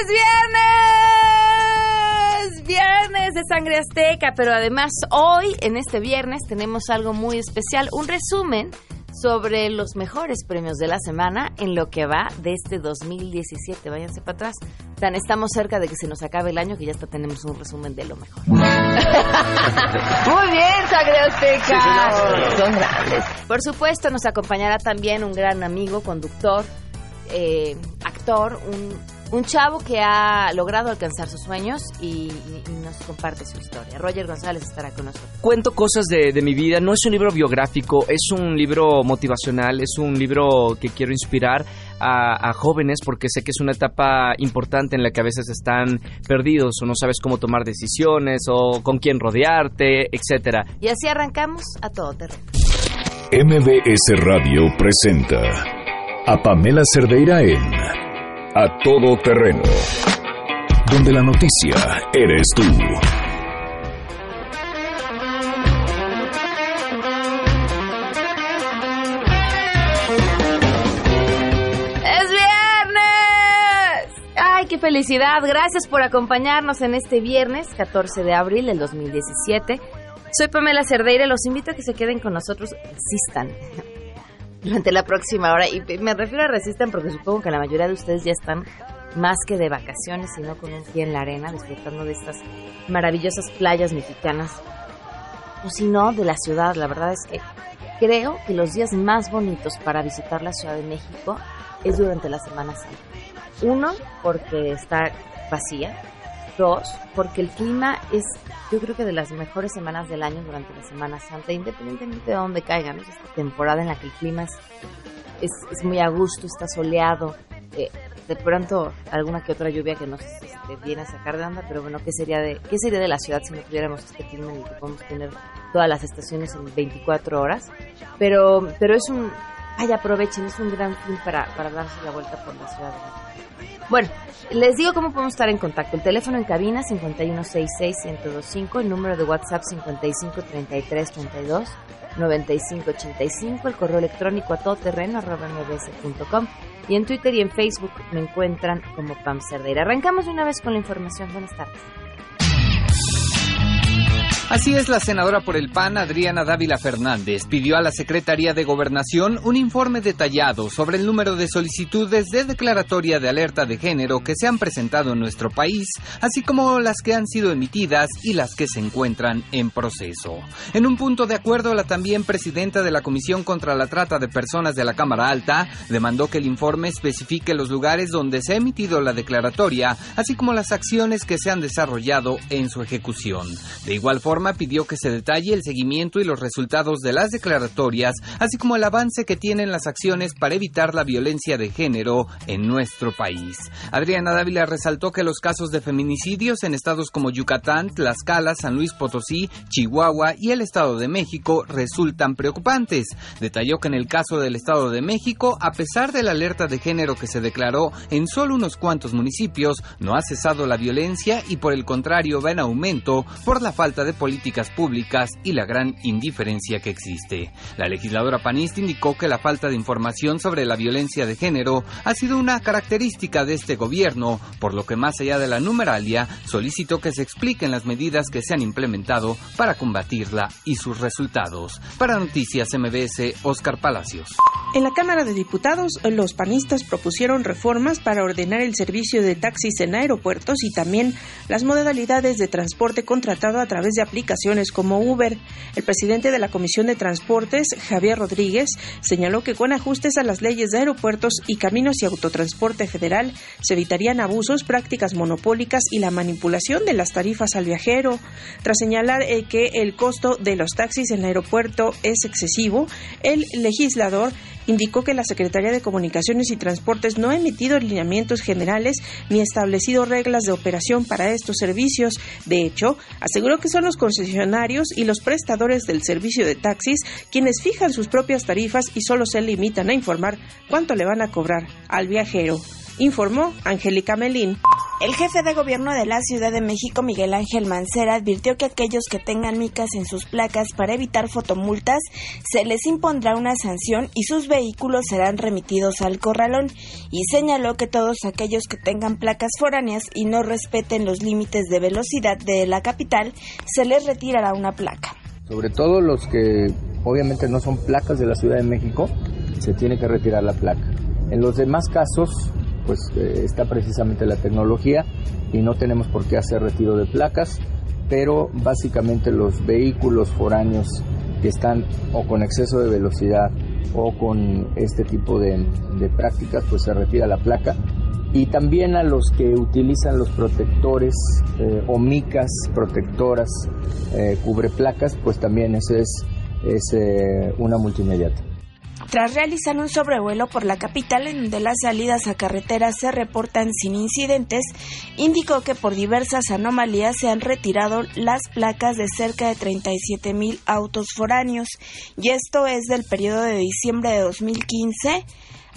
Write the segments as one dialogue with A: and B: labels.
A: ¡Es viernes! Viernes de Sangre Azteca, pero además hoy, en este viernes, tenemos algo muy especial, un resumen sobre los mejores premios de la semana en lo que va de este 2017. Váyanse para atrás. Tan estamos cerca de que se nos acabe el año que ya hasta tenemos un resumen de lo mejor. Muy bien, Sangre Azteca. Son grandes. Por supuesto, nos acompañará también un gran amigo, conductor, eh, actor, un un chavo que ha logrado alcanzar sus sueños y, nos comparte su historia. Roger González estará con nosotros.
B: Cuento cosas de, mi vida, no es un libro biográfico, es un libro motivacional, es un libro que quiero inspirar a, jóvenes porque sé que es una etapa importante en la que a veces están perdidos o no sabes cómo tomar decisiones o con quién rodearte, etcétera.
A: Y así arrancamos a todo terreno.
C: MBS Radio presenta a Pamela Cerdeira en a todo terreno, donde la noticia eres tú.
A: ¡Es viernes! ¡Ay, qué felicidad! Gracias por acompañarnos en este viernes 14 de abril del 2017. Soy Pamela Cerdeira, los invito a que se queden con nosotros, existan durante la próxima hora. Y me refiero a resistan porque supongo que la mayoría de ustedes ya están más que de vacaciones, sino con un pie en la arena, disfrutando de estas maravillosas playas mexicanas. O si no, de la ciudad. La verdad es que creo que los días más bonitos para visitar la Ciudad de México es durante la Semana Santa. Uno, porque está vacía. Dos, porque el clima es, yo creo que de las mejores semanas del año durante la Semana Santa, independientemente de dónde caigan. Es esta temporada en la que el clima es, es, muy a gusto, está soleado. Eh, de pronto alguna que otra lluvia que nos este, viene a sacar de onda, pero bueno, ¿qué sería de qué sería de la ciudad si no tuviéramos este clima en el que podemos tener todas las estaciones en 24 horas? Pero pero es un ay, aprovechen, es un gran fin para, para darse la vuelta por la ciudad de. Bueno, les digo cómo podemos estar en contacto. El teléfono en cabina 5166-1025, el número de WhatsApp 553332-9585, el correo electrónico a todoterreno.mbs.com y en Twitter y en Facebook me encuentran como Pam Cerdeira. Arrancamos de una vez con la información. Buenas tardes.
D: Así es, la senadora por el PAN, Adriana Dávila Fernández, pidió a la Secretaría de Gobernación un informe detallado sobre el número de solicitudes de declaratoria de alerta de género que se han presentado en nuestro país, así como las que han sido emitidas y las que se encuentran en proceso. En un punto de acuerdo, la también presidenta de la Comisión contra la Trata de Personas de la Cámara Alta demandó que el informe especifique los lugares donde se ha emitido la declaratoria, así como las acciones que se han desarrollado en su ejecución. De igual forma, pidió que se detalle el seguimiento y los resultados de las declaratorias, así como el avance que tienen las acciones para evitar la violencia de género en nuestro país. Adriana Dávila resaltó que los casos de feminicidios en estados como Yucatán, Tlaxcala, San Luis Potosí, Chihuahua y el Estado de México resultan preocupantes. Detalló que en el caso del Estado de México, a pesar de la alerta de género que se declaró en solo unos cuantos municipios, no ha cesado la violencia y por el contrario va en aumento por la falta de políticas públicas y la gran indiferencia que existe. La legisladora panista indicó que la falta de información sobre la violencia de género ha sido una característica de este gobierno, por lo que más allá de la numeralia, solicitó que se expliquen las medidas que se han implementado para combatirla y sus resultados. Para Noticias MBS, Oscar Palacios.
E: En la Cámara de Diputados, los panistas propusieron reformas para ordenar el servicio de taxis en aeropuertos y también las modalidades de transporte contratado a través de aplicaciones como Uber. El presidente de la Comisión de Transportes, Javier Rodríguez, señaló que con ajustes a las leyes de aeropuertos y caminos y autotransporte federal se evitarían abusos, prácticas monopólicas y la manipulación de las tarifas al viajero. Tras señalar eh, que el costo de los taxis en el aeropuerto es excesivo, el legislador indicó que la Secretaría de Comunicaciones y Transportes no ha emitido lineamientos generales ni establecido reglas de operación para estos servicios. De hecho, aseguró que son los concesionarios y los prestadores del servicio de taxis quienes fijan sus propias tarifas y solo se limitan a informar cuánto le van a cobrar al viajero, informó Angélica Melín.
F: El jefe de gobierno de la Ciudad de México, Miguel Ángel Mancera, advirtió que aquellos que tengan micas en sus placas para evitar fotomultas se les impondrá una sanción y sus vehículos serán remitidos al corralón y señaló que todos aquellos que tengan placas foráneas y no respeten los límites de velocidad de la capital se les retirará una placa.
G: Sobre todo los que obviamente no son placas de la Ciudad de México, se tiene que retirar la placa. En los demás casos, pues eh, está precisamente la tecnología y no tenemos por qué hacer retiro de placas, pero básicamente los vehículos foráneos que están o con exceso de velocidad o con este tipo de, prácticas, pues se retira la placa. Y también a los que utilizan los protectores eh, o micas protectoras, eh, cubre placas, pues también eso es, es una multimediata.
F: Tras realizar un sobrevuelo por la capital en donde las salidas a carretera se reportan sin incidentes, indicó que por diversas anomalías se han retirado las placas de cerca de 37 mil autos foráneos, y esto es del periodo de diciembre de 2015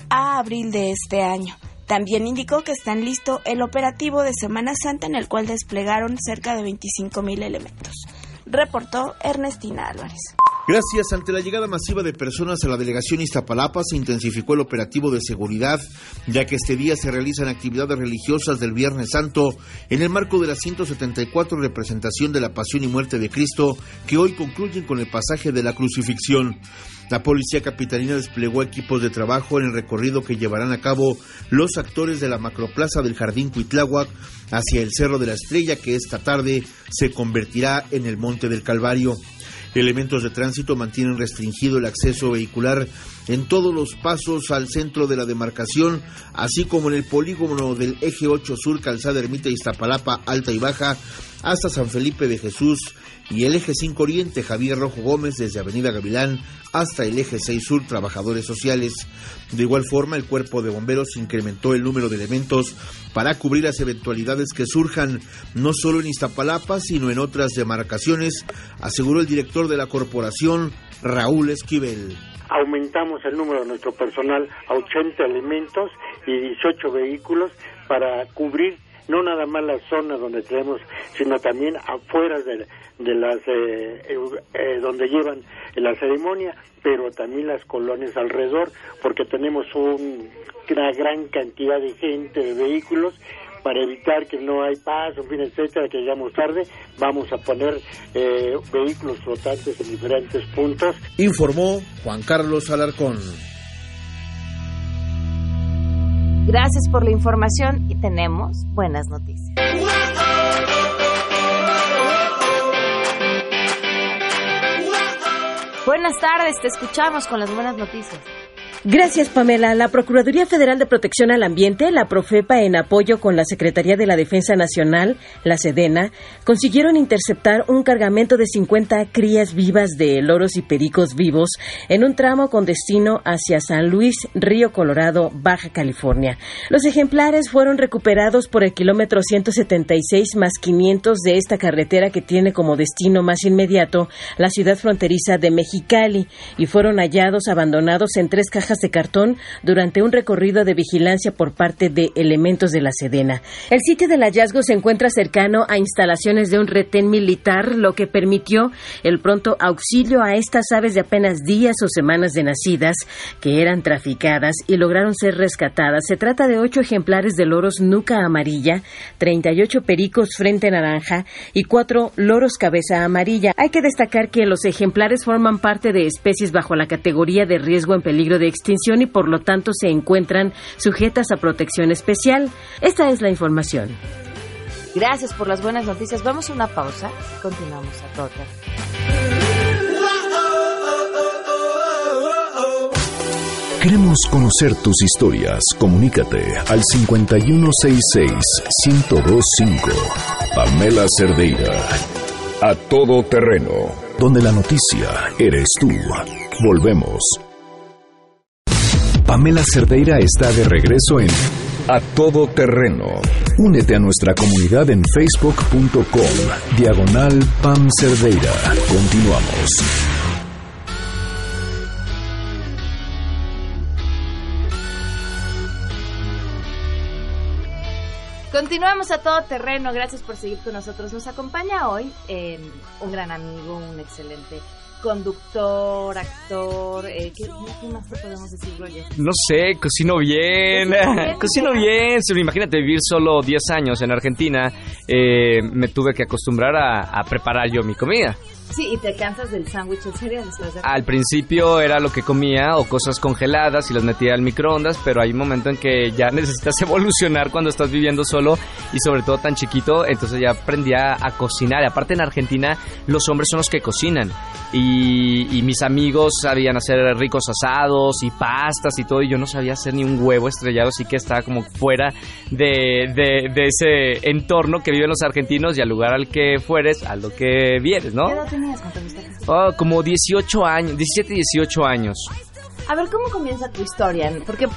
F: a abril de este año. También indicó que están listo el operativo de Semana Santa en el cual desplegaron cerca de 25 mil elementos. Reportó Ernestina Álvarez.
H: Gracias. Ante la llegada masiva de personas a la delegación Iztapalapa, se intensificó el operativo de seguridad, ya que este día se realizan actividades religiosas del Viernes Santo en el marco de la 174 representación de la Pasión y Muerte de Cristo, que hoy concluyen con el pasaje de la crucifixión. La policía capitalina desplegó equipos de trabajo en el recorrido que llevarán a cabo los actores de la macroplaza del Jardín Cuitláhuac hacia el Cerro de la Estrella, que esta tarde se convertirá en el Monte del Calvario. Elementos de tránsito mantienen restringido el acceso vehicular en todos los pasos al centro de la demarcación, así como en el polígono del eje 8 sur, Calzada Ermita Iztapalapa, Alta y Baja, hasta San Felipe de Jesús y el eje 5 Oriente, Javier Rojo Gómez, desde Avenida Gavilán hasta el eje 6 Sur, Trabajadores Sociales. De igual forma, el cuerpo de bomberos incrementó el número de elementos para cubrir las eventualidades que surjan, no solo en Iztapalapa, sino en otras demarcaciones, aseguró el director de la corporación, Raúl Esquivel.
I: Aumentamos el número de nuestro personal a 80 elementos y 18 vehículos para cubrir no nada más la zona donde tenemos, sino también afuera de, de las eh, eh, donde llevan la ceremonia, pero también las colonias alrededor, porque tenemos una gran cantidad de gente, de vehículos, para evitar que no hay paso, en fin, etcétera, que llegamos tarde, vamos a poner eh, vehículos flotantes en diferentes puntos.
H: Informó Juan Carlos Alarcón.
A: Gracias por la información y tenemos buenas noticias. Buenas tardes, te escuchamos con las buenas noticias.
J: Gracias, Pamela. La Procuraduría Federal de Protección al Ambiente, la Profepa, en apoyo con la Secretaría de la Defensa Nacional, la Sedena, consiguieron interceptar un cargamento de 50 crías vivas de loros y pericos vivos en un tramo con destino hacia San Luis, Río Colorado, Baja California. Los ejemplares fueron recuperados por el kilómetro 176 más 500 de esta carretera que tiene como destino más inmediato la ciudad fronteriza de Mexicali y fueron hallados abandonados en tres cajas de cartón durante un recorrido de vigilancia por parte de elementos de la Sedena. El sitio del hallazgo se encuentra cercano a instalaciones de un retén militar, lo que permitió el pronto auxilio a estas aves de apenas días o semanas de nacidas que eran traficadas y lograron ser rescatadas. Se trata de ocho ejemplares de loros nuca amarilla, 38 pericos frente naranja y cuatro loros cabeza amarilla. Hay que destacar que los ejemplares forman parte de especies bajo la categoría de riesgo en peligro de extinción y por lo tanto se encuentran sujetas a protección especial. Esta es la información.
A: Gracias por las buenas noticias. Vamos a una pausa. Continuamos a tocar.
C: Queremos conocer tus historias. Comunícate al 5166-1025. Pamela Cerdeira. A todo terreno. Donde la noticia eres tú. Volvemos. Pamela Cerdeira está de regreso en A Todo Terreno. Únete a nuestra comunidad en facebook.com, diagonal Pam Cerdeira. Continuamos.
A: Continuamos a todo terreno, gracias por seguir con nosotros. Nos acompaña hoy eh, un gran amigo, un excelente conductor, actor, eh, ¿qué, qué más te podemos decir, Roger?
B: No sé, cocino bien,
A: Cocino bien,
B: Imagínate vivir solo 10 años en Argentina, eh, me tuve que acostumbrar a, a preparar yo mi comida.
A: Sí, y te cansas del sándwich o cereal después de...
B: Al principio era lo que comía o cosas congeladas y las metía al microondas, pero hay un momento en que ya necesitas evolucionar cuando estás viviendo solo y sobre todo tan chiquito, entonces ya aprendí a, a cocinar. Aparte en Argentina los hombres son los que cocinan y, y mis amigos sabían hacer ricos asados y pastas y todo y yo no sabía hacer ni un huevo estrellado, así que estaba como fuera de, de- de ese entorno que viven los argentinos y al lugar al que fueres, a lo que vienes, ¿no?
A: ¿Qué edad tenías cuando te?
B: Oh, como 18 años, 17, 18 años.
A: A ver, ¿cómo comienza tu historia? Porque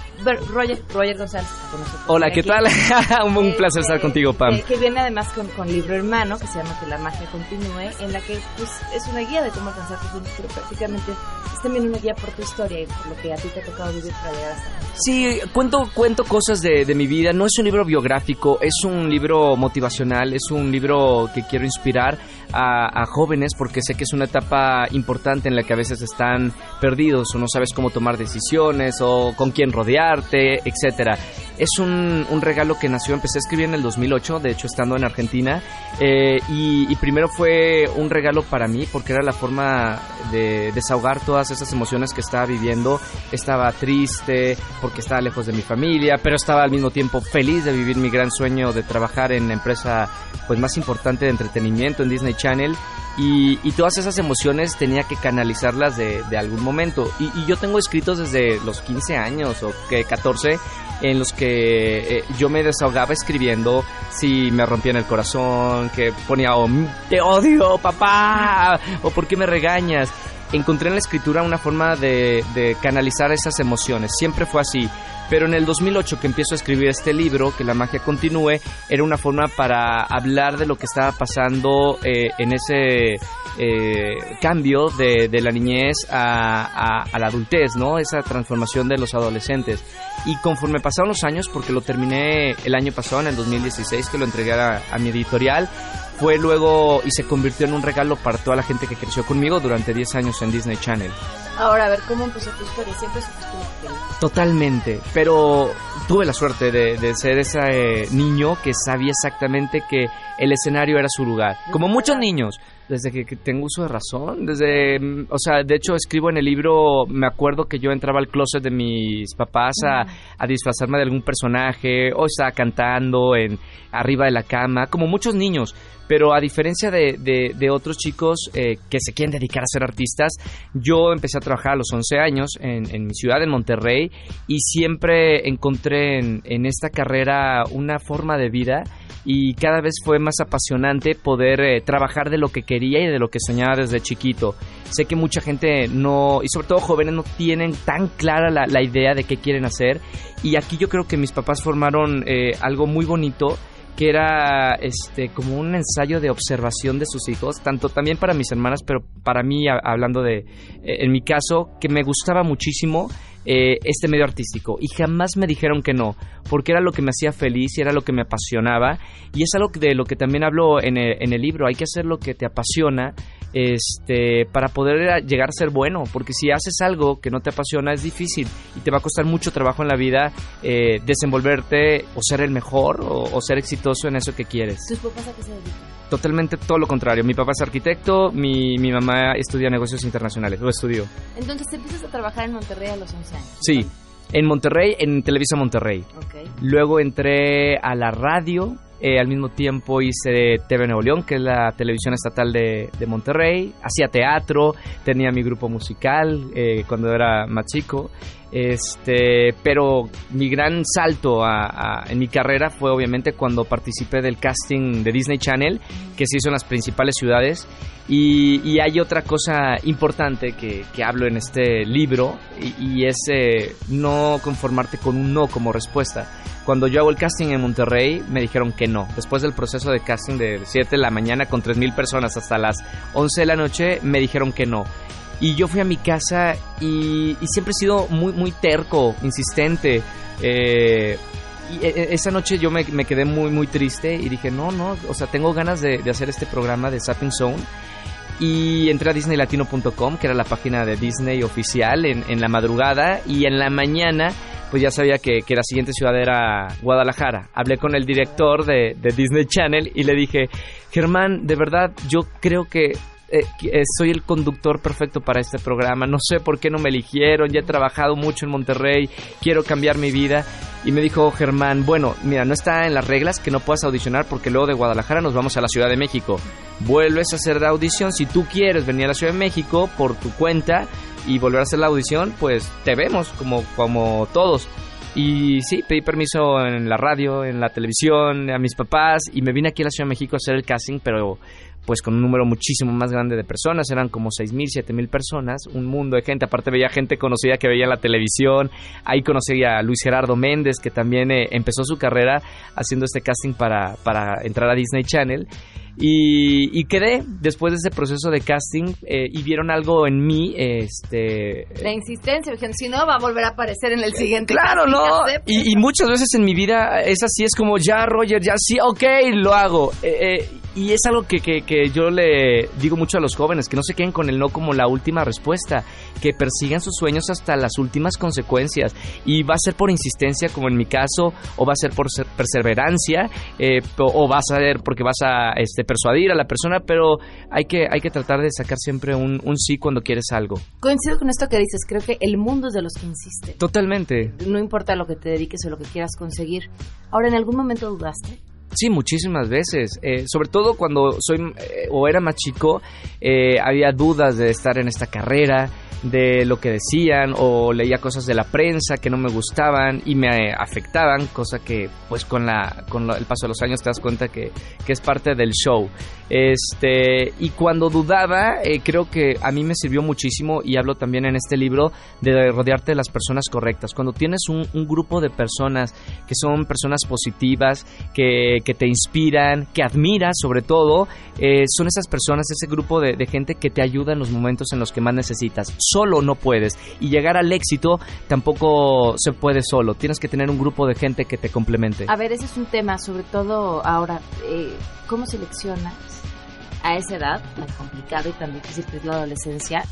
A: Roger, Roger González está con nosotros.
B: Hola, ¿qué
A: Aquí.
B: tal? un, un
A: Eh,
B: placer estar
A: eh,
B: contigo, Pam.
A: Que, que viene además con, con libro hermano que se llama Que la magia continúe, en la que pues, es una guía de cómo alcanzar tus sueños, pero prácticamente es también una guía por tu historia y por lo que a ti te ha tocado vivir para llegar hasta ahí.
B: Sí, cuento, cuento cosas de, de mi vida. No es un libro biográfico, es un libro motivacional, es un libro que quiero inspirar a, a jóvenes porque sé que es una etapa importante en la que a veces están perdidos o no sabes cómo tomar decisiones o con quién rodearte, etcétera. Es un, un regalo que nació, empecé a escribir en el 2008, de hecho estando en Argentina, eh, y, y primero fue un regalo para mí porque era la forma de desahogar todas esas emociones que estaba viviendo. Estaba triste porque estaba lejos de mi familia, pero estaba al mismo tiempo feliz de vivir mi gran sueño de trabajar en la empresa pues más importante de entretenimiento en Disney Channel. Y, todas esas emociones tenía que canalizarlas de, algún momento. Y, y yo tengo escritos desde los 15 años o que 14 en los que eh, yo me desahogaba escribiendo si me rompían el corazón, que ponía oh, te odio papá o por qué me regañas. Encontré en la escritura una forma de, de canalizar esas emociones, siempre fue así. Pero en el 2008 que empiezo a escribir este libro, Que la magia continúe, era una forma para hablar de lo que estaba pasando eh, en ese eh, cambio de, de la niñez a, a- a la adultez, ¿no? Esa transformación de los adolescentes. Y conforme pasaron los años, porque lo terminé el año pasado, en el 2016, que lo entregué a, a mi editorial, fue luego y se convirtió en un regalo para toda la gente que creció conmigo durante 10 años en Disney Channel.
A: Ahora, a ver, ¿cómo empezó tu historia? Siempre supiste.
B: Totalmente, pero tuve la suerte de, de ser ese eh, niño que sabía exactamente que el escenario era su lugar. Como muchos niños, desde que, tengo uso de razón, desde, mm, o sea, de hecho escribo en el libro, me acuerdo que yo entraba al closet de mis papás a, a disfrazarme de algún personaje, o estaba cantando en arriba de la cama, como muchos niños. Pero a diferencia de, de- de otros chicos eh, que se quieren dedicar a ser artistas, yo empecé a trabajar a los 11 años en, en mi ciudad, en Monterrey, y siempre encontré en, en esta carrera una forma de vida y cada vez fue más apasionante poder eh, trabajar de lo que quería y de lo que soñaba desde chiquito. Sé que mucha gente no, y sobre todo jóvenes, no tienen tan clara la, idea de qué quieren hacer, y aquí yo creo que mis papás formaron eh, algo muy bonito que era este como un ensayo de observación de sus hijos, tanto también para mis hermanas, pero para mí, hablando de, eh, en mi caso, que me gustaba muchísimo eh, este medio artístico. Y jamás me dijeron que no, porque era lo que me hacía feliz y era lo que me apasionaba. Y es algo de lo que también hablo en el, en el libro, hay que hacer lo que te apasiona este para poder a- llegar a ser bueno, porque si haces algo que no te apasiona es difícil y te va a costar mucho trabajo en la vida eh, desenvolverte o ser el mejor o, o ser exitoso en eso que quieres.
A: ¿Tus papás a qué se dedican?
B: Totalmente todo lo contrario. Mi papá es arquitecto, mi, mi mamá estudia negocios internacionales, lo estudió.
A: Entonces empiezas a trabajar en Monterrey a los 11 años.
B: Sí, en Monterrey, en Televisa Monterrey. Luego entré a la radio, eh, al mismo tiempo hice TV Nuevo León, que es la televisión estatal de, Monterrey. Hacía teatro, tenía mi grupo musical eh, cuando era más chico. Este, pero mi gran salto en mi carrera fue obviamente cuando participé del casting de Disney Channel, que se hizo en las principales ciudades. Y, hay otra cosa importante que, que hablo en este libro, y, y es eh, no conformarte con un no como respuesta. Cuando yo hago el casting en Monterrey, me dijeron que no. Después del proceso de casting de 7 de la mañana con 3.000 personas hasta las 11 de la noche, me dijeron que no. Y yo fui a mi casa y, siempre he sido muy, muy terco, insistente. Eh, y e, esa noche yo me, me, quedé muy, muy triste y dije, no, no, o sea, tengo ganas de, de hacer este programa de Sapping Zone. Y entré a disneylatino.com, que era la página de Disney oficial, en, en, la madrugada. Y en la mañana, pues ya sabía que, que, la siguiente ciudad era Guadalajara. Hablé con el director de, de Disney Channel y le dije, Germán, de verdad, yo creo que eh, soy el conductor perfecto para este programa, no sé por qué no me eligieron, ya he trabajado mucho en Monterrey, quiero cambiar mi vida. Y me dijo Germán, bueno, mira, no está en las reglas que no puedas audicionar porque luego de Guadalajara nos vamos a la Ciudad de México. Vuelves a hacer la audición, si tú quieres venir a la Ciudad de México por tu cuenta y volver a hacer la audición, pues te vemos como, como todos. Y sí, pedí permiso en la radio, en la televisión, a mis papás y me vine aquí a la Ciudad de México a hacer el casting, pero pues con un número muchísimo más grande de personas, eran como 6.000, 7.000 personas, un mundo de gente, aparte veía gente conocida que veía en la televisión, ahí conocí a Luis Gerardo Méndez, que también eh, empezó su carrera haciendo este casting para, para entrar a Disney Channel. Y, y, quedé después de ese proceso de casting eh, y vieron algo en mí. Este,
A: la insistencia, dijeron, si no, va a volver a aparecer en el siguiente
B: Claro, no. Y, y, muchas veces en mi vida es así, es como, ya, Roger, ya sí, ok, lo hago. Eh, eh, y es algo que, que, que, yo le digo mucho a los jóvenes, que no se queden con el no como la última respuesta, que persigan sus sueños hasta las últimas consecuencias. Y va a ser por insistencia, como en mi caso, o va a ser por perseverancia, o, o va a ser porque vas a... Este, persuadir a la persona, pero hay que, hay que tratar de sacar siempre un, un, sí cuando quieres algo.
A: Coincido con esto que dices, creo que el mundo es de los que insiste.
B: Totalmente.
A: No importa lo que te dediques o lo que quieras conseguir. Ahora, ¿en algún momento dudaste?
B: Sí, muchísimas veces. Eh, sobre todo cuando soy eh, o era más chico, eh, había dudas de estar en esta carrera, de lo que decían o leía cosas de la prensa que no me gustaban y me afectaban, cosa que pues con la con el paso de los años te das cuenta que, que es parte del show. Este, y cuando dudaba, eh, creo que a mí me sirvió muchísimo y hablo también en este libro de rodearte de las personas correctas. Cuando tienes un, un grupo de personas que son personas positivas, que, que te inspiran, que admiras sobre todo, eh, son esas personas, ese grupo de, de gente que te ayuda en los momentos en los que más necesitas solo no puedes. Y llegar al éxito tampoco se puede solo. Tienes que tener un grupo de gente que te complemente.
A: A ver, ese es un tema, sobre todo ahora. Eh, ¿Cómo seleccionas a esa edad tan complicado y tan difícil que es la adolescencia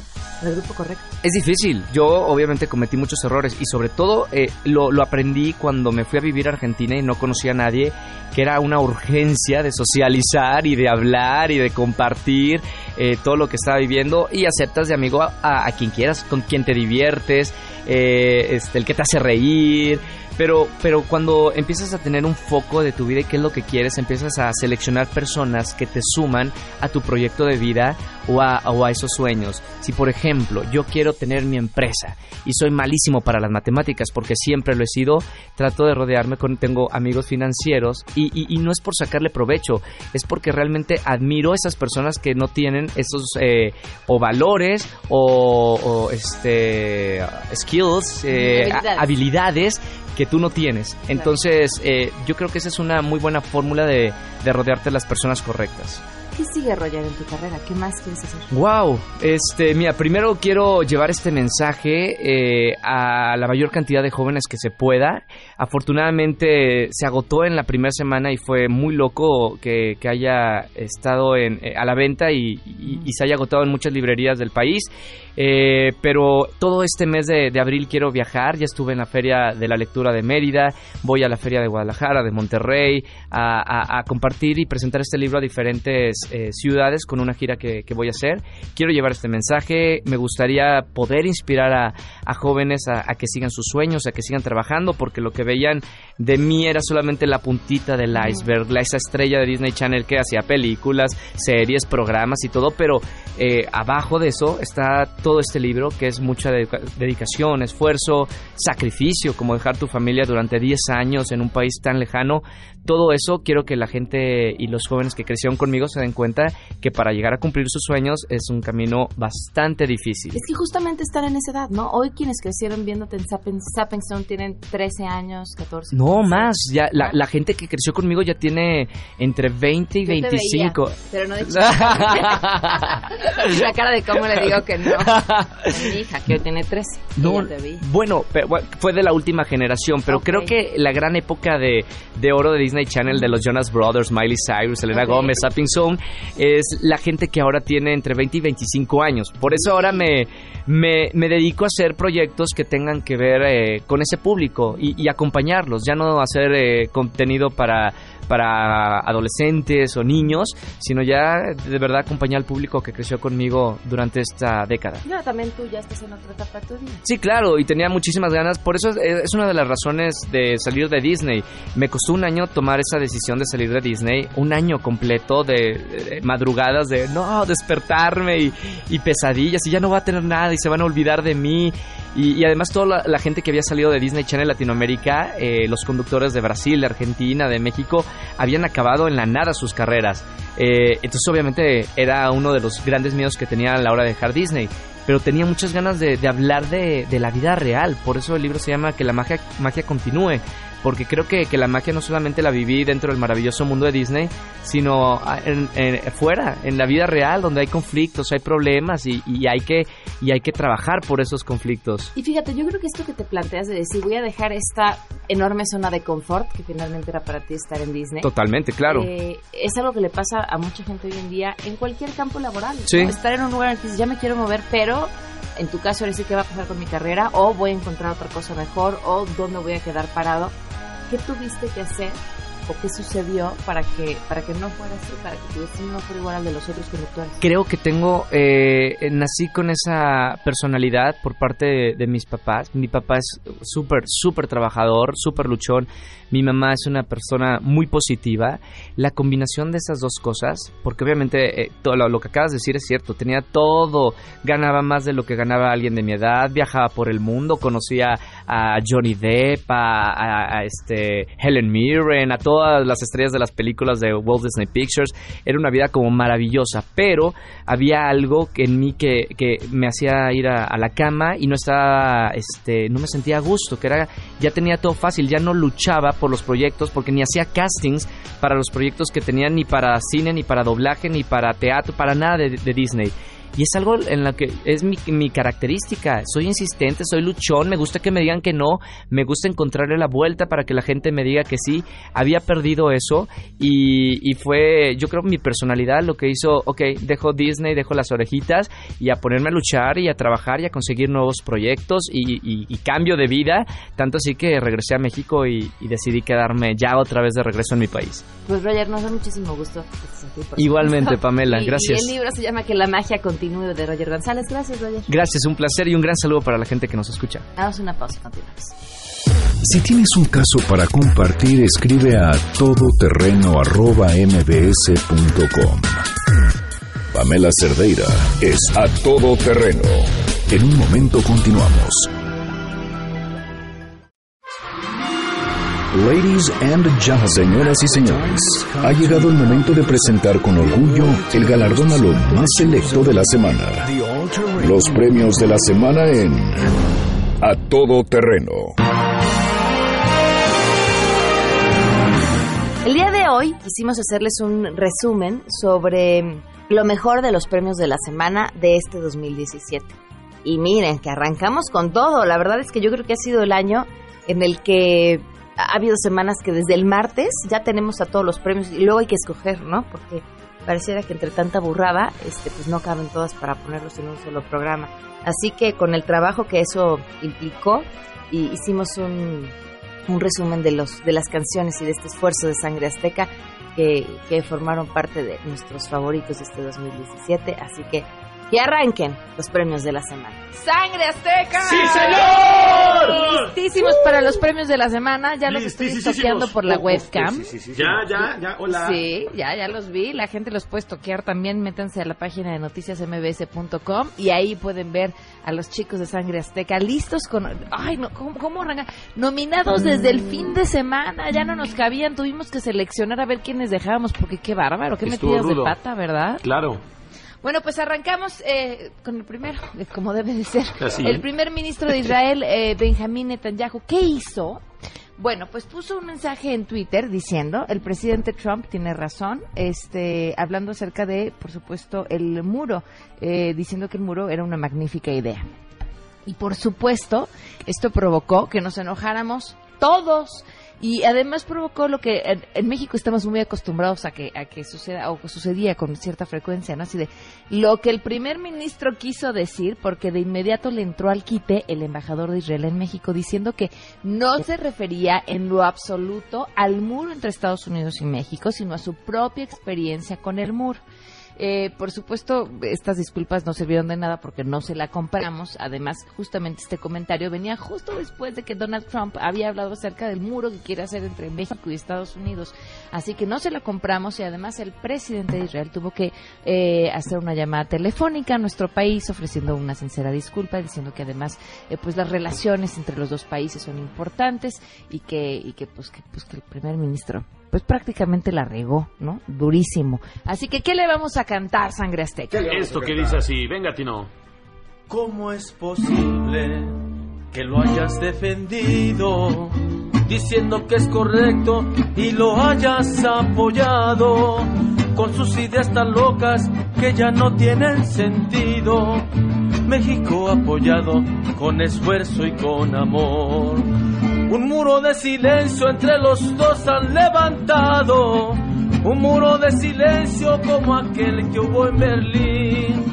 A: el grupo correcto?
B: Es difícil. Yo obviamente cometí muchos errores y sobre todo eh, lo, lo, aprendí cuando me fui a vivir a Argentina y no conocía a nadie, que era una urgencia de socializar y de hablar y de compartir eh, todo lo que estaba viviendo y aceptas de amigo a, a, quien quieras, con quien te diviertes, eh, este, el que te hace reír. Pero, pero cuando empiezas a tener un foco de tu vida y qué es lo que quieres, empiezas a seleccionar personas que te suman a tu proyecto de vida o a, o a esos sueños. Si, por ejemplo, yo quiero tener mi empresa y soy malísimo para las matemáticas porque siempre lo he sido, trato de rodearme con, tengo amigos financieros y, y, y no es por sacarle provecho, es porque realmente admiro a esas personas que no tienen esos eh, o valores o, o este skills, eh, habilidades. habilidades que tú no tienes. Entonces, eh, yo creo que esa es una muy buena fórmula de, de rodearte de las personas correctas.
A: ¿Qué sigue, Roger, en tu carrera? ¿Qué más quieres hacer?
B: Wow, este, mira, primero quiero llevar este mensaje eh, a la mayor cantidad de jóvenes que se pueda. Afortunadamente se agotó en la primera semana y fue muy loco que, que haya estado en, eh, a la venta y, se haya agotado en muchas librerías del país. Eh, pero todo este mes de, abril quiero viajar. Ya estuve en la Feria de la Lectura de Mérida, voy a la Feria de Guadalajara, de Monterrey, a compartir y presentar este libro a diferentes eh, ciudades con una gira que, voy a hacer. Quiero llevar este mensaje. Me gustaría poder inspirar a jóvenes a, que sigan sus sueños, a que sigan trabajando, porque lo que veían de mí era solamente la puntita del iceberg, la, esa estrella de Disney Channel que hacía películas, series, programas y todo, pero eh, abajo de eso está todo este libro, que es mucha dedicación, esfuerzo, sacrificio, como dejar tu familia durante 10 años en un país tan lejano. Todo eso quiero que la gente y los jóvenes que crecieron conmigo se den en cuenta que para llegar a cumplir sus sueños es un camino bastante difícil.
A: Es que justamente estar en esa edad, ¿no? Hoy quienes crecieron viéndote en Sapping, Zone tienen 13 años, 14.
B: No, más. Ya, la, la, gente que creció conmigo ya tiene entre 20 y
A: Yo te
B: 25.
A: veía, pero no de La cara de cómo le digo que no. Mi hija, que hoy tiene 13.
B: No,
A: ya te vi.
B: bueno, pero, bueno, fue de la última generación, pero
A: Ok.
B: creo que la gran época de, de oro de Disney Channel, de los Jonas Brothers, Miley Cyrus, Selena
A: Ok.
B: Gómez, Sapping Zone, es la gente que ahora tiene entre 20 y 25 años. Por eso ahora me, me, me dedico a hacer proyectos que tengan que ver eh, con ese público y, y acompañarlos, ya no hacer eh, contenido para, para adolescentes o niños, sino ya de verdad acompañar al público que creció conmigo durante esta década.
A: También tú ya estás en otra etapa de tu vida.
B: Sí, claro, y tenía muchísimas ganas. Por eso es, es una de las razones de salir de Disney. Me costó un año tomar esa decisión de salir de Disney. Un año completo de, de madrugadas de no, despertarme y, y pesadillas y ya no va a tener nada y se van a olvidar de mí. Y, y además toda la, gente que había salido de Disney Channel Latinoamérica, eh, los conductores de Brasil, de Argentina, de México, habían acabado en la nada sus carreras. Eh, entonces obviamente era uno de los grandes miedos que tenía a la hora de dejar Disney. Pero tenía muchas ganas de, de hablar de, de la vida real. Por eso el libro se llama Que la magia, magia continúe. Porque creo que, que la magia no solamente la viví dentro del maravilloso mundo de Disney, sino ah, en, en- fuera, en la vida real, donde hay conflictos, hay problemas y, y hay que, y hay que trabajar por esos conflictos.
A: Y fíjate, yo creo que esto que te planteas de decir, voy a dejar esta enorme zona de confort, que finalmente era para ti estar en Disney.
B: Totalmente, claro.
A: Eh, es algo que le pasa a mucha gente hoy en día en cualquier campo laboral. ¿no?
B: Sí.
A: Estar en un lugar en el que dices, ya me quiero mover, pero en tu caso ahora sí qué va a pasar con mi carrera, o voy a encontrar otra cosa mejor, o dónde voy a quedar parado. ¿Qué tuviste que hacer o qué sucedió para que para que no fuera así, para que tu destino no fuera igual al de los otros conductores?
B: Creo que tengo, eh, nací con esa personalidad por parte de, de mis papás. Mi papá es súper, súper trabajador, súper luchón. Mi mamá es una persona muy positiva. La combinación de esas dos cosas, porque obviamente eh, todo lo, lo que acabas de decir es cierto, tenía todo, ganaba más de lo que ganaba alguien de mi edad, viajaba por el mundo, conocía a Johnny Depp, a, a- a, este Helen Mirren, a todas las estrellas de las películas de Walt Disney Pictures. Era una vida como maravillosa, pero había algo que en mí que, que me hacía ir a, la cama y no estaba, este, no me sentía a gusto, que era, ya tenía todo fácil, ya no luchaba por los proyectos porque ni hacía castings para los proyectos que tenía ni para cine, ni para doblaje, ni para teatro, para nada de Disney. Y es algo en lo que es mi, mi característica. Soy insistente, soy luchón, me gusta que me digan que no, me gusta encontrarle la vuelta para que la gente me diga que sí. Había perdido eso y, y fue, yo creo, mi personalidad lo que hizo, ok, dejo Disney, dejo las orejitas y a ponerme a luchar y a trabajar y a conseguir nuevos proyectos y, y- y cambio de vida. Tanto así que regresé a México y, decidí quedarme ya otra vez de regreso en mi país.
A: Pues Roger, nos da muchísimo gusto.
B: Igualmente. Pamela, gracias.
A: Y el libro se llama Que la magia de Roger González. Gracias, Roger.
B: Gracias, un placer y un gran saludo para la gente que nos escucha.
A: Damos una pausa, continuamos.
C: Si tienes un caso para compartir, escribe a todoterreno.mbs.com. Pamela Cerdeira es a todo terreno. En un momento continuamos. Ladies and gentlemen, señoras y señores, ha llegado el momento de presentar con orgullo el galardón a lo más selecto de la semana. Los premios de la semana en A Todo Terreno.
A: El día de hoy quisimos hacerles un resumen sobre lo mejor de los premios de la semana de este 2017. Y miren, que arrancamos con todo. La verdad es que yo creo que ha sido el año en el que ha habido semanas que desde el martes ya tenemos a todos los premios y luego hay que escoger, ¿no? Porque pareciera que entre tanta burrada, este, pues no caben todas para ponerlos en un solo programa. Así que con el trabajo que eso implicó, y hicimos un, un resumen de los de las canciones y de este esfuerzo de Sangre Azteca que, que formaron parte de nuestros favoritos de este 2017. Así que Y arranquen los premios de la semana. ¡Sangre Azteca!
K: ¡Sí, señor!
A: Listísimos para los premios de la semana. Ya los estoy toqueando por la webcam.
K: Ya, ya, ya, hola.
A: Sí, ya, ya los vi. La gente los puede toquear también. Métanse a la página de noticiasmbs.com y ahí pueden ver a los chicos de Sangre Azteca listos con... Ay, no, ¿cómo, cómo arrancan? Nominados desde el fin de semana. Ya no nos cabían. Tuvimos que seleccionar a ver quiénes dejábamos porque qué bárbaro. Qué
K: Estuvo
A: metidas de pata, ¿verdad?
K: Claro.
A: Bueno, pues arrancamos eh, con el primero, como debe de ser.
K: Así.
A: El primer ministro de Israel, eh, Benjamín Netanyahu, ¿qué hizo? Bueno, pues puso un mensaje en Twitter diciendo, el presidente Trump tiene razón, este, hablando acerca de, por supuesto, el muro, eh, diciendo que el muro era una magnífica idea. Y por supuesto, esto provocó que nos enojáramos todos. Y además provocó lo que en, en México estamos muy acostumbrados a que, a que suceda, o que sucedía con cierta frecuencia, ¿no? Así de lo que el primer ministro quiso decir, porque de inmediato le entró al quite el embajador de Israel en México diciendo que no se refería en lo absoluto al muro entre Estados Unidos y México, sino a su propia experiencia con el muro. Eh, por supuesto, estas disculpas no sirvieron de nada porque no se la compramos. Además, justamente este comentario venía justo después de que Donald Trump había hablado acerca del muro que quiere hacer entre México y Estados Unidos. Así que no se la compramos y además el presidente de Israel tuvo que eh, hacer una llamada telefónica a nuestro país ofreciendo una sincera disculpa, diciendo que además eh, pues las relaciones entre los dos países son importantes y que, y que, pues, que, pues que el primer ministro pues prácticamente la regó, ¿no? Durísimo. Así que, ¿qué le vamos a cantar, Sangre Azteca?
K: Esto que dice así, venga, Tino.
L: ¿Cómo es posible que lo hayas defendido? Diciendo que es correcto y lo hayas apoyado con sus ideas tan locas que ya no tienen sentido. México apoyado con esfuerzo y con amor. Un muro de silencio entre los dos han levantado. Un muro de silencio como aquel que hubo en Berlín.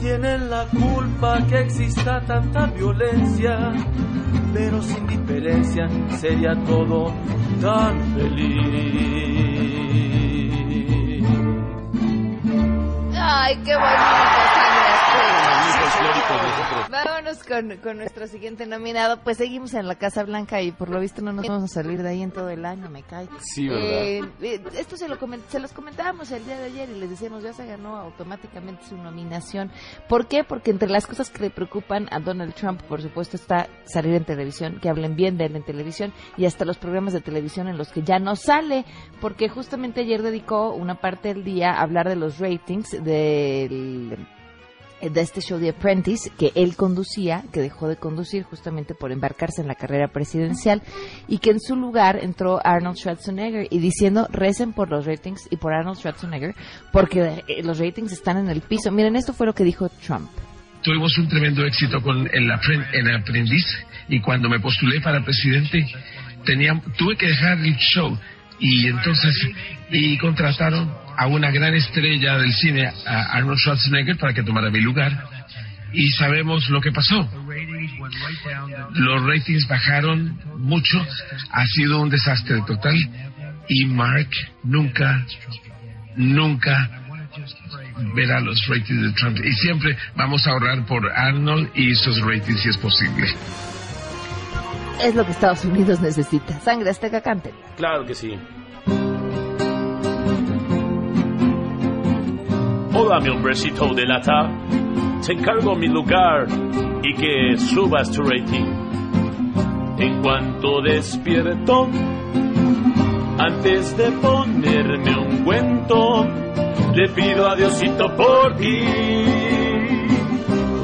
L: Tienen la culpa que exista tanta violencia, pero sin diferencia sería todo tan feliz.
A: Ay, qué bonito, Sangre Azteca.
K: Magníficos nosotros.
A: Vámonos con, con nuestro siguiente nominado. Pues seguimos en la Casa Blanca y por lo visto no nos vamos a salir de ahí en todo el año, me cae.
K: Sí, ¿verdad?
A: Eh, eh, esto se, lo se los comentábamos el día de ayer y les decíamos, ya se ganó automáticamente su nominación. ¿Por qué? Porque entre las cosas que le preocupan a Donald Trump, por supuesto, está salir en televisión, que hablen bien de él en televisión y hasta los programas de televisión en los que ya no sale, porque justamente ayer dedicó una parte del día a hablar de los ratings del de este show de Apprentice que él conducía, que dejó de conducir justamente por embarcarse en la carrera presidencial y que en su lugar entró Arnold Schwarzenegger y diciendo recen por los ratings y por Arnold Schwarzenegger porque eh, los ratings están en el piso. Miren, esto fue lo que dijo Trump.
M: Tuvimos un tremendo éxito con el, el aprendiz y cuando me postulé para presidente tenía, tuve que dejar el show y entonces y contrataron a una gran estrella del cine, a Arnold Schwarzenegger, para que tomara mi lugar y sabemos lo que pasó. Los ratings bajaron mucho, ha sido un desastre total y Mark nunca, nunca verá los ratings de Trump y siempre vamos a ahorrar por Arnold y sus ratings si es posible.
A: Es lo que Estados Unidos necesita. Sangre azteca, cante.
K: Claro que sí. Hola, mi hombrecito de lata. Te encargo mi lugar y que subas tu rating. En cuanto despierto, antes de ponerme un cuento, le pido a Diosito por ti.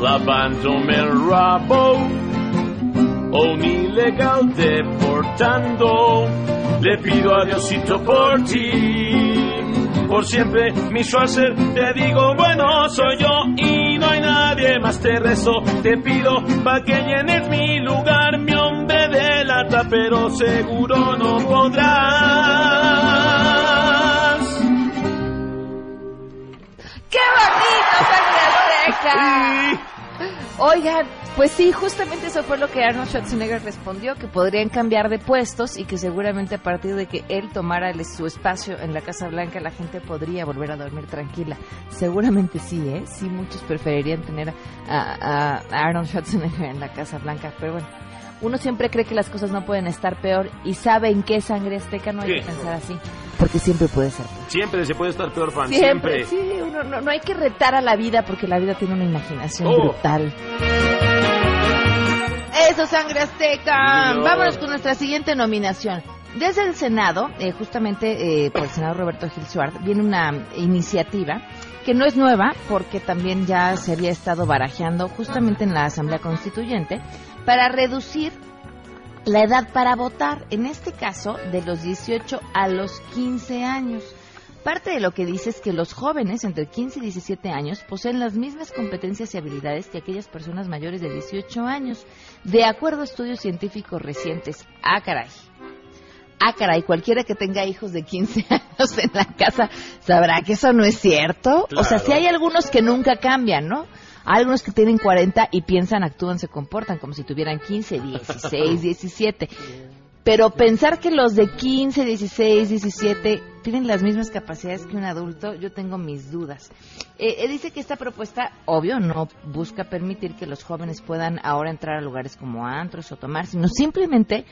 K: Lavándome el rabo o un ilegal deportando. Le pido a Diosito por ti. Por siempre, mi Schwarzer, te digo, bueno, soy yo y no hay nadie más. Te rezo, te pido pa' que llenes mi lugar, mi hombre de lata, pero seguro no podrás.
A: ¡Qué bonito, Azteca! Oigan, Pues sí, justamente eso fue lo que Arnold Schwarzenegger respondió, que podrían cambiar de puestos y que seguramente a partir de que él tomara su espacio en la Casa Blanca la gente podría volver a dormir tranquila. Seguramente sí, ¿eh? Sí, muchos preferirían tener a- a Arnold Schwarzenegger en la Casa Blanca, pero bueno. Uno siempre cree que las cosas no pueden estar peor y sabe en qué sangre azteca no hay que pensar así, porque siempre puede ser peor.
L: Siempre se puede estar peor, fan.
A: Siempre,
L: Siempre.
A: sí, uno, no, no hay que retar a la vida porque la vida tiene una imaginación
L: Oh.
A: brutal. Eso, sangre azteca. Vámonos con nuestra siguiente nominación. Desde el Senado, eh, justamente eh, por el senador Roberto Gil Suárez, viene una iniciativa que no es nueva porque también ya se había estado barajeando justamente en la Asamblea Constituyente para reducir la edad para votar, en este caso de los 18 a los 15 años. Parte de lo que dice es que los jóvenes entre 15 y 17 años poseen las mismas competencias y habilidades que aquellas personas mayores de 18 años, de acuerdo a estudios científicos recientes. Ah, caray. Ah, caray, cualquiera que tenga hijos de 15 años en la casa sabrá que eso no es cierto. O sea,
N: Claro.
A: si hay algunos que nunca cambian, ¿no? Hay algunos que tienen 40 y piensan, actúan, se comportan como si tuvieran 15, 16, 17. Pero pensar que los de 15, 16, 17 tienen las mismas capacidades que un adulto, yo tengo mis dudas. Eh, eh, dice que esta propuesta, obvio, no busca permitir que los jóvenes puedan ahora entrar a lugares como antros o tomar, sino simplemente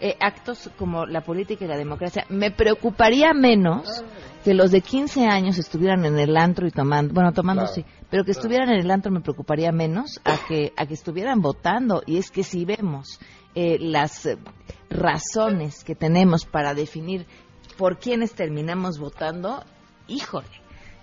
A: eh, actos como la política y la democracia. Me preocuparía menos que los de 15 años estuvieran en el antro y tomando, bueno, tomando
N: Claro,
A: sí, pero que estuvieran en el antro me preocuparía menos a que, a que estuvieran votando. Y es que si vemos eh, las eh, razones que tenemos para definir por quiénes terminamos votando, híjole,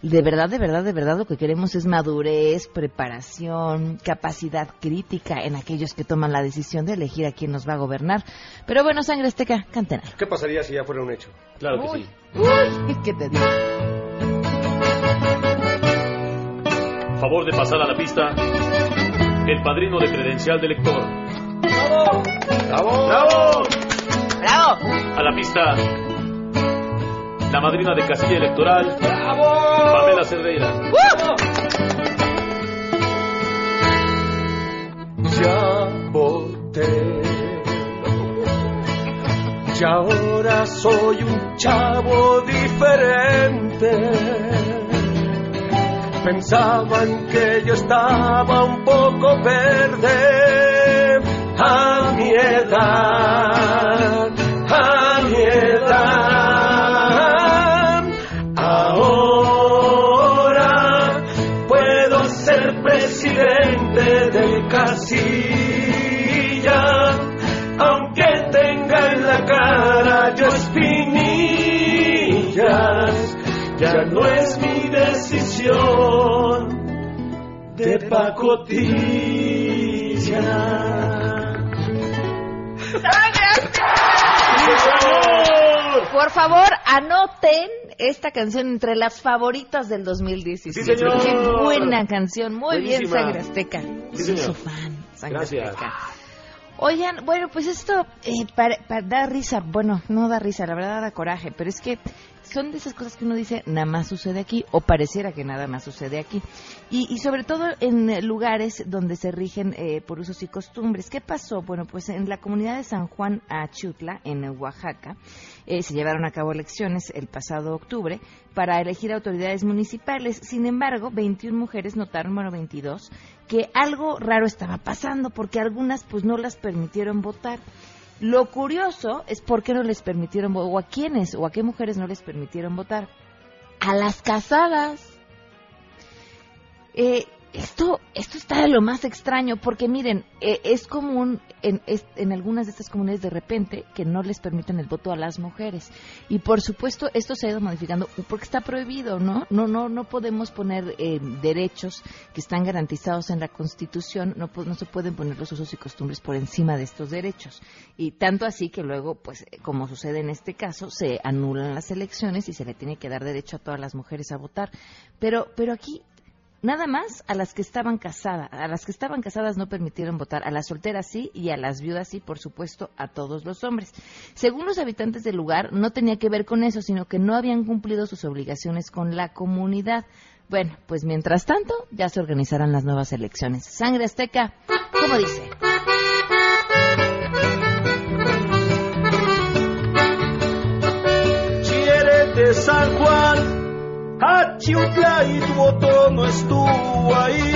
A: de verdad, de verdad, de verdad lo que queremos es madurez, preparación, capacidad crítica en aquellos que toman la decisión de elegir a quién nos va a gobernar. Pero bueno, sangre azteca, canten algo.
O: ¿Qué pasaría si ya fuera un hecho?
L: Claro
A: que sí. Uy, ¿qué te digo?
L: Favor de pasar a la pista el padrino de credencial de lector.
O: ¡Bravo!
L: ¡Bravo! ¡Bravo!
A: ¡Bravo!
L: A la pista la madrina de casilla electoral.
O: ¡Bravo!
L: Pamela Cerdeira.
P: Ya voté. Y ahora soy un chavo diferente. Pensaban que yo estaba un poco verde a mi edad, de pacotilla.
A: Por favor, anoten esta canción entre las favoritas del 2017.
L: Sí, señor.
A: Qué buena canción. Muy bien. Sangre Azteca.
L: Sí,
A: Soy
L: señor.
A: su fan, Sangre
L: Gracias.
A: Azteca. Oigan, bueno, pues esto eh, para, para dar risa, bueno, no da risa, la verdad da coraje, pero es que son de esas cosas que uno dice, nada más sucede aquí, o pareciera que nada más sucede aquí. Y, y sobre todo en lugares donde se rigen eh, por usos y costumbres. ¿Qué pasó? Bueno, pues en la comunidad de San Juan Achutla, en Oaxaca, eh, se llevaron a cabo elecciones el pasado octubre para elegir autoridades municipales. Sin embargo, 21 mujeres notaron, bueno, 22, que algo raro estaba pasando porque algunas pues no las permitieron votar. Lo curioso es por qué no les permitieron o a quiénes, o a qué mujeres no les permitieron votar. A las casadas. Eh, esto, esto está de lo más extraño, porque miren, eh, es común en, en algunas de estas comunidades de repente que no les permiten el voto a las mujeres. Y por supuesto, esto se ha ido modificando porque está prohibido, ¿no? No, no, no podemos poner eh, derechos que están garantizados en la Constitución, no, no se pueden poner los usos y costumbres por encima de estos derechos. Y tanto así que luego, pues, eh, como sucede en este caso, se anulan las elecciones y se le tiene que dar derecho a todas las mujeres a votar. Pero, pero aquí Nada más a las que estaban casadas. A las que estaban casadas no permitieron votar. A las solteras sí y a las viudas sí, por supuesto, a todos los hombres. Según los habitantes del lugar, no tenía que ver con eso, sino que no habían cumplido sus obligaciones con la comunidad. Bueno, pues mientras tanto, ya se organizarán las nuevas elecciones. Sangre Azteca, ¿cómo dice?
P: San Juan, Achiutla y tu otro no estuvo ahí.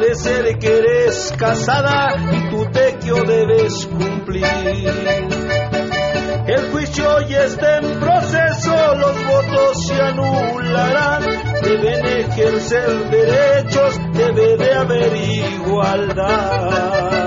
P: De ser que eres casada y tu tequio debes cumplir. El juicio ya está en proceso, los votos se anularán. Deben ejercer derechos, debe de haber igualdad.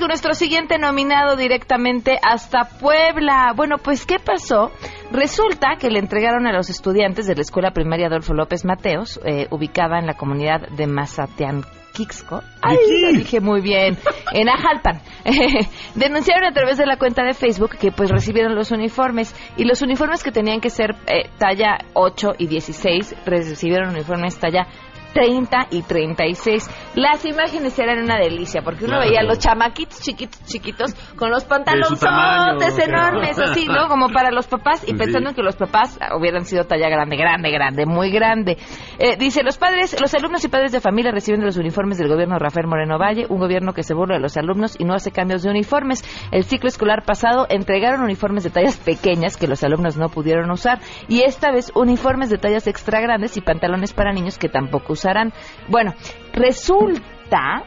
A: Con nuestro siguiente nominado directamente hasta Puebla. Bueno, pues, ¿qué pasó? Resulta que le entregaron a los estudiantes de la Escuela Primaria Adolfo López Mateos, eh, ubicada en la comunidad de Mazateanquixco. Ay, lo dije muy bien. En Ajalpan. Denunciaron a través de la cuenta de Facebook que pues recibieron los uniformes y los uniformes que tenían que ser eh, talla 8 y 16 recibieron uniformes talla 30 y 36. Las imágenes eran una delicia porque uno
N: Claro.
A: veía a los chamaquitos chiquitos, chiquitos con los pantalones enormes,
N: claro.
A: así, ¿no? Como para los papás y
N: Sí.
A: pensando que los papás hubieran sido talla grande, grande, grande, muy grande. Eh, dice, los padres, los alumnos y padres de familia reciben los uniformes del gobierno de Rafael Moreno Valle, un gobierno que se burla de los alumnos y no hace cambios de uniformes. El ciclo escolar pasado entregaron uniformes de tallas pequeñas que los alumnos no pudieron usar y esta vez uniformes de tallas extra grandes y pantalones para niños que tampoco usarán. Bueno, resulta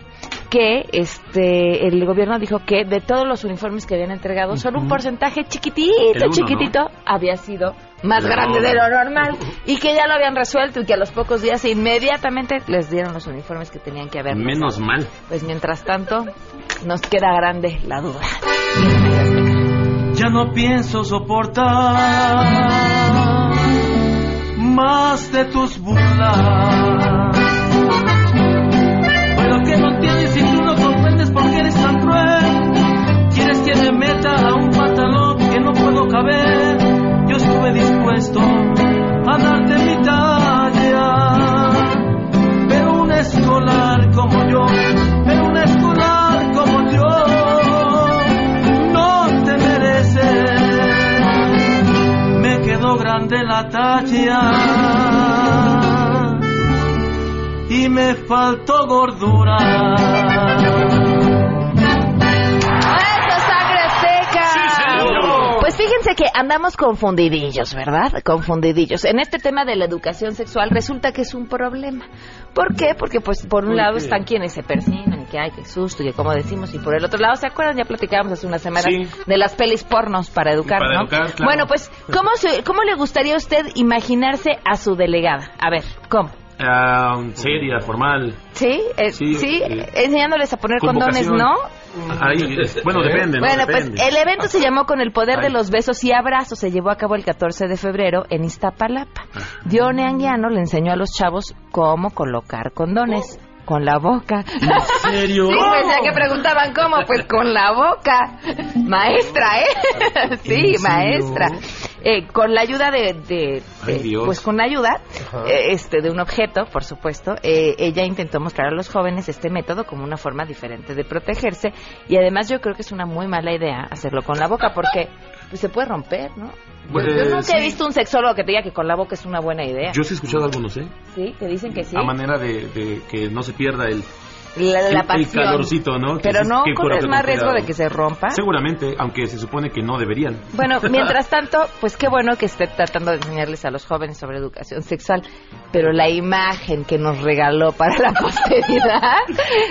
A: que este el gobierno dijo que de todos los uniformes que habían entregado solo un porcentaje chiquitito,
N: uno,
A: chiquitito había sido más
N: De
A: grande de lo normal y que ya lo habían resuelto y que a los pocos días inmediatamente les dieron los uniformes que tenían que haber.
K: Menos mal.
A: Pues mientras tanto nos queda grande la duda.
P: Ya no pienso soportar más de tus burlas. Yo estuve dispuesto a darte mi talla. Pero un escolar como yo, pero un escolar como yo, no te merece. Me quedó grande la talla y me faltó gordura.
A: Pues fíjense que andamos confundidillos, ¿verdad? Confundidillos. En este tema de la educación sexual resulta que es un problema. ¿Por qué? Porque pues por un
N: ¿Por
A: lado están quienes se persignan y que hay que susto y que como decimos y por el otro lado, ¿se acuerdan? Ya platicábamos hace unas semanas
K: Sí.
A: de las pelis pornos para educar,
K: Para
A: ¿no?
K: educar, claro.
A: Bueno, pues ¿cómo, se- ¿cómo le gustaría a usted imaginarse a su delegada? A ver, ¿cómo?
K: Ah, seria, formal.
A: ¿Sí? Eh,
K: Sí,
A: ¿Sí?
K: eh,
A: Enseñándoles a poner condones. ¿no?
K: Ahí, eh, bueno, depende, ¿no?
A: Bueno, pues
K: Depende.
A: el evento se llamó Con el poder de los besos y abrazos. Se llevó a cabo el 14 de febrero en Iztapalapa. Dione Anguiano le enseñó a los chavos cómo colocar condones. Con la boca.
K: ¿En serio?
A: Sí, pues ya que preguntaban cómo, pues con la boca. Maestra, ¿eh? Sí, maestra. Eh, con la ayuda de, de- de-
K: Dios.
A: pues con la ayuda eh, este de un objeto, por supuesto, eh, ella intentó mostrar a los jóvenes este método como una forma diferente de protegerse y además yo creo que es una muy mala idea hacerlo con la boca porque pues, se puede romper, ¿no? Yo-
K: Pues,
A: yo nunca he
K: sí.
A: visto un sexólogo que te diga que con la boca es una buena idea.
K: Yo sí he escuchado algunos, ¿eh?
A: Sí, que dicen que sí.
K: A manera de, de que no se pierda el,
A: La, la
K: el- calorcito, ¿no?
A: Pero no corres más riesgo de que se rompa.
K: Seguramente, aunque se supone que no deberían.
A: Bueno, mientras tanto, pues qué bueno que esté tratando de enseñarles a los jóvenes sobre educación sexual, pero la imagen que nos regaló para la posteridad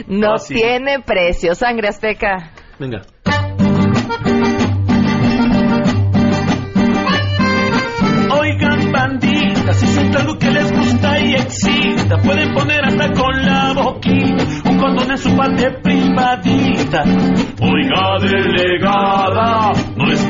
A: no
K: Ah, sí.
A: tiene precio. Sangre azteca.
K: Venga.
P: Si siento algo que les gusta y excita, pueden poner hasta con la boquita un condón en su parte privadita. Oiga delegada, no es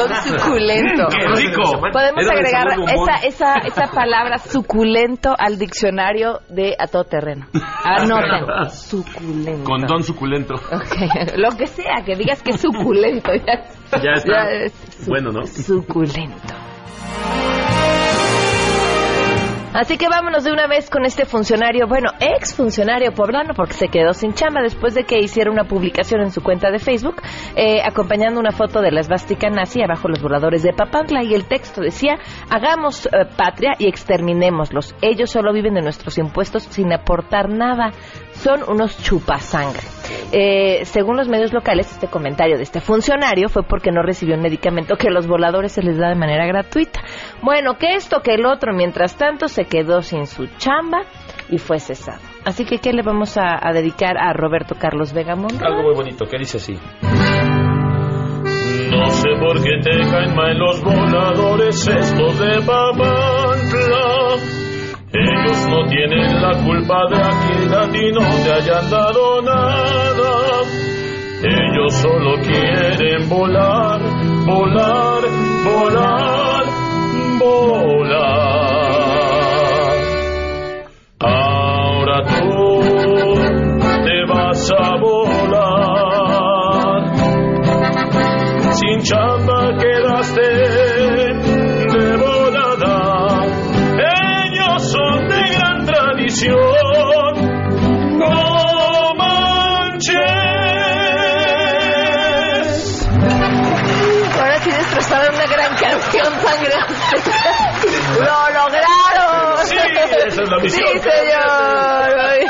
P: suculento. Condón suculento.
K: ¡Qué rico!
A: Podemos agregar esa, esa, esa palabra suculento al diccionario de a todo terreno. Anoten. Suculento.
K: Condón suculento.
A: Ok, Lo que sea, que digas que es suculento. Ya,
K: Ya está.
A: ya es
K: Bueno, ¿no?
A: suculento. Así que vámonos de una vez con este funcionario, bueno, ex funcionario poblano, porque se quedó sin chamba después de que hiciera una publicación en su cuenta de Facebook, eh, acompañando una foto de la esvástica nazi abajo los voladores de Papantla, y el texto decía, hagamos eh, patria y exterminémoslos. Ellos solo viven de nuestros impuestos sin aportar nada. Son unos chupasangre. Eh, según los medios locales, este comentario de este funcionario fue porque no recibió un medicamento que a los voladores se les da de manera gratuita. Bueno, que esto, que el otro, mientras tanto se quedó sin su chamba y fue cesado. Así que, ¿qué le vamos a, dedicar a Roberto Carlos Vegamón?
K: Algo muy bonito, que dice así. No sé por qué te caen mal los voladores estos de Papantla. Ellos no tienen la culpa de aquí a ti no te hayan dado nada. Solo quieren volar, volar, volar, volar. La misión.
A: Sí, señor.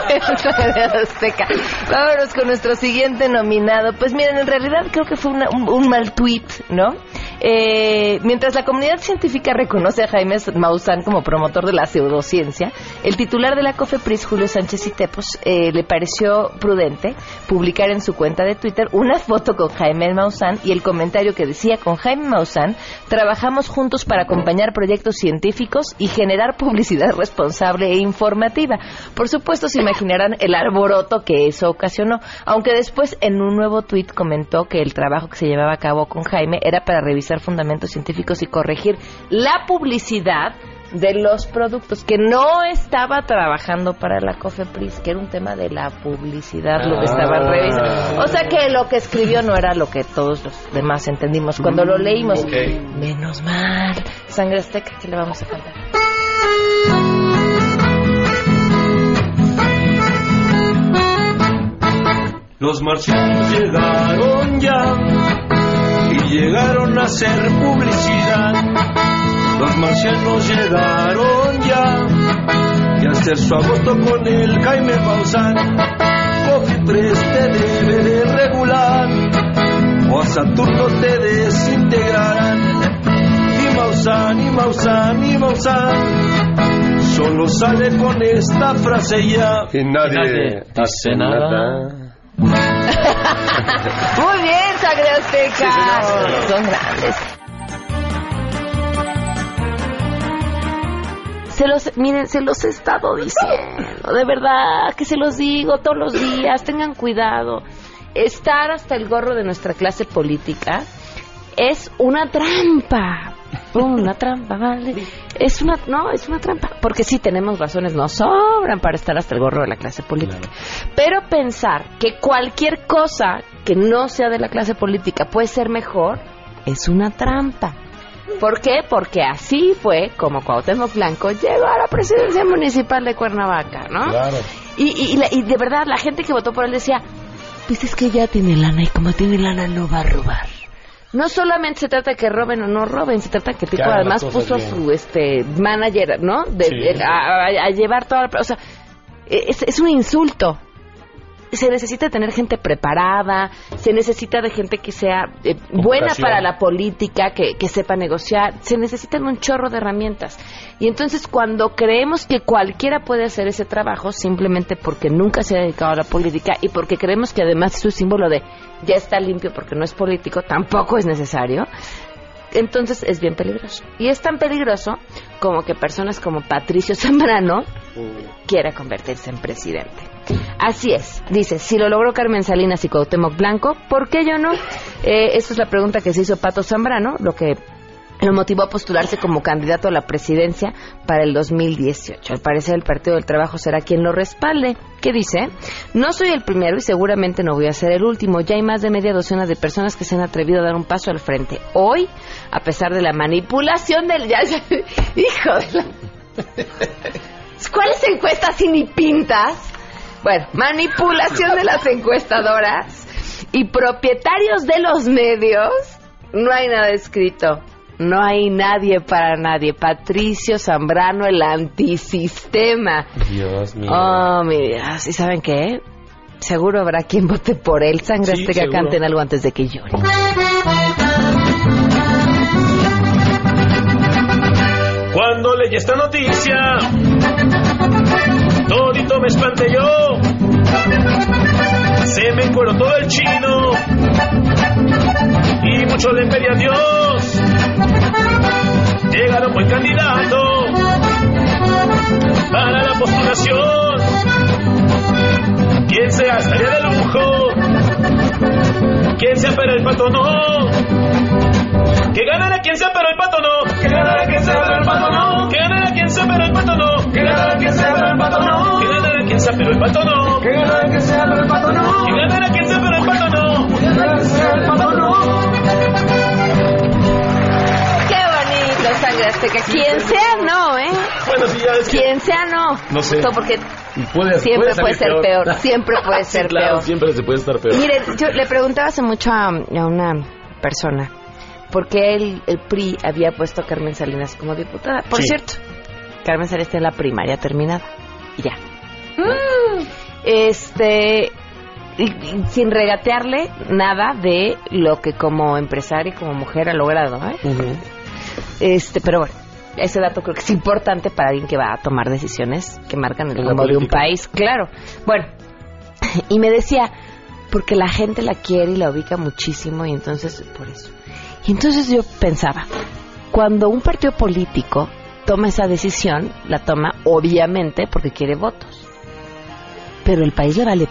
A: Azteca. Vámonos con nuestro siguiente nominado. Pues miren, en realidad creo que fue una- un, un mal tweet, ¿no? Eh, mientras la comunidad científica reconoce a Jaime Maussan como promotor de la pseudociencia, el titular de la COFEPRIS, Julio Sánchez Itepos, eh, le pareció prudente publicar en su cuenta de Twitter una foto con Jaime Maussan y el comentario que decía, con Jaime Maussan trabajamos juntos para acompañar proyectos científicos y generar publicidad responsable e informativa. Por supuesto, se imaginarán el alboroto que eso ocasionó, aunque después en un nuevo tuit comentó que el trabajo que se llevaba a cabo con Jaime era para revisar fundamentos científicos y corregir la publicidad de los productos, que no estaba trabajando para la COFEPRIS, que era un tema de la publicidad, lo que estaban
N: Ah.
A: revisando. O sea que lo que escribió no era lo que todos los demás entendimos cuando lo leímos. Menos mal. Sangre Azteca, ¿qué le vamos a cantar?
P: Los marcianos llegaron ya llegaron a hacer publicidad. Los marcianos llegaron ya y a hacer su agosto con el Jaime Maussan. Cofipres te debe de regular o a Saturno te desintegrarán. Y Maussan, y Maussan, y Maussan solo sale con esta frase ya.
O: Y nadie,
P: dice nada.
A: Muy bien, Sangre Azteca. Son grandes. Se los, miren, se los he estado diciendo, de verdad, que se los digo todos los días, tengan cuidado. Estar hasta el gorro de nuestra clase política es una trampa. Una trampa, vale. Es una, no, es una trampa. Porque sí tenemos razones, nos sobran para estar hasta el gorro de la clase política. Pero pensar que cualquier cosa que no sea de la clase política puede ser mejor es una trampa. ¿Por qué? Porque así fue como Cuauhtémoc Blanco llegó a la presidencia municipal de Cuernavaca, ¿no?
N: Claro.
A: Y, y, y la- y de verdad la gente que votó por él decía, pues es que ya tiene lana y como tiene lana no va a robar. No solamente se trata de que roben o no roben, se trata que el tipo
N: hagan
A: además puso a su este manager, ¿no? De,
N: Sí.
A: de- a, a- a llevar toda la... O sea, es, es un insulto. Se necesita tener gente preparada, se necesita de gente que sea eh, buena para la política, que, que sepa negociar, se necesitan un chorro de herramientas. Y entonces cuando creemos que cualquiera puede hacer ese trabajo simplemente porque nunca se ha dedicado a la política y porque creemos que además es un símbolo de ya está limpio porque no es político, tampoco es necesario, entonces es bien peligroso. Y es tan peligroso como que personas como Patricio Zambrano quiera convertirse en presidente. Así es, dice, si lo logró Carmen Salinas y Cuauhtémoc Blanco, ¿por qué yo no? Eh, esa es la pregunta que se hizo Pato Zambrano, lo que lo motivó a postularse como candidato a la presidencia para el 2018. Al parecer el Partido del Trabajo será quien lo respalde. ¿Qué dice? No soy el primero y seguramente no voy a ser el último. Ya hay más de media docena de personas que se han atrevido a dar un paso al frente. Hoy, a pesar de la manipulación del... Hijo de la... ¿Cuáles encuestas y ni pintas? Bueno, manipulación de las encuestadoras y propietarios de los medios. No hay nada escrito. No hay nadie para nadie. Patricio Zambrano, el antisistema.
N: Dios mío.
A: Oh, mi Dios. ¿Y saben qué? Seguro habrá quien vote por él. Sangre
N: Sí,
A: Azteca canten algo antes de que llore.
K: Cuando leí esta noticia, todito me espanté yo. Se me todo el chino y mucho le pedí a Dios. Llegar a un buen candidato para la postulación. Quien sea estaría de lujo. Quien sea pero el pato no. Que ganara quien sea pero el pato no. Que ganara quien sea pero el pato no. Que ganara quien sea pero el pato no. Que ganara quien sea pero el pato no. Que quien sea pero el pato no. Que ganara quien sea pero el pato no. Que ganara quien sea pero el pato no. Que ganara quien sea el pato no.
A: Qué bonito, Sangre Azteca. Quien sea, no, ¿eh?
N: Bueno, sí, ya es que-
A: Quien sea, no.
N: No sé.
A: Esto porque
N: Puede-
A: siempre
N: puede
A: puede
N: salir
A: ser peor. Siempre puede
N: Sí,
A: ser
N: claro,
A: peor.
N: siempre se puede estar peor.
A: Miren, yo le preguntaba hace mucho a, a una persona por qué el, el PRI había puesto a Carmen Salinas como diputada. Por
N: Sí.
A: cierto, Carmen Salinas está en la primaria terminada. Y ya. Este. y- y sin regatearle nada de lo que como empresaria y como mujer ha logrado, ¿eh? Este, pero bueno, ese dato creo que es importante para alguien que va a tomar decisiones que marcan el rumbo de un país, claro. Bueno, y me decía, porque la gente la quiere y la ubica muchísimo y entonces por eso. Y entonces yo pensaba, cuando un partido político toma esa decisión, la toma obviamente porque quiere votos. Pero el país le vale.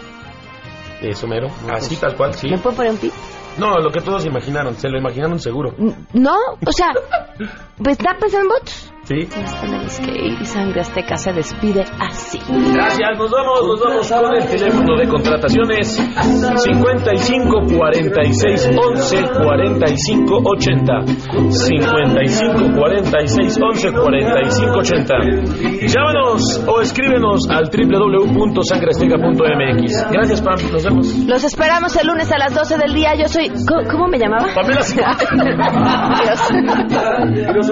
N: Eso mero. Así tal cual, sí.
A: ¿Me puedo poner un pip?
N: No, lo que todos imaginaron. Se lo imaginaron seguro.
A: No, o sea, pues está pensando en votos.
N: Sí.
A: Nos tenemos que ir y Sangre Azteca se despide así.
N: Gracias, nos vamos, nos vamos con el teléfono de contrataciones 55 46 11 45 80 55 46 11 45 80 Llámanos o escríbenos al www.sangreazteca.mx Gracias, Pam, nos vemos.
A: Los esperamos el lunes a las 12 del día. Yo soy. ¿Cómo, cómo me llamaba?
N: Pamela
A: Dios.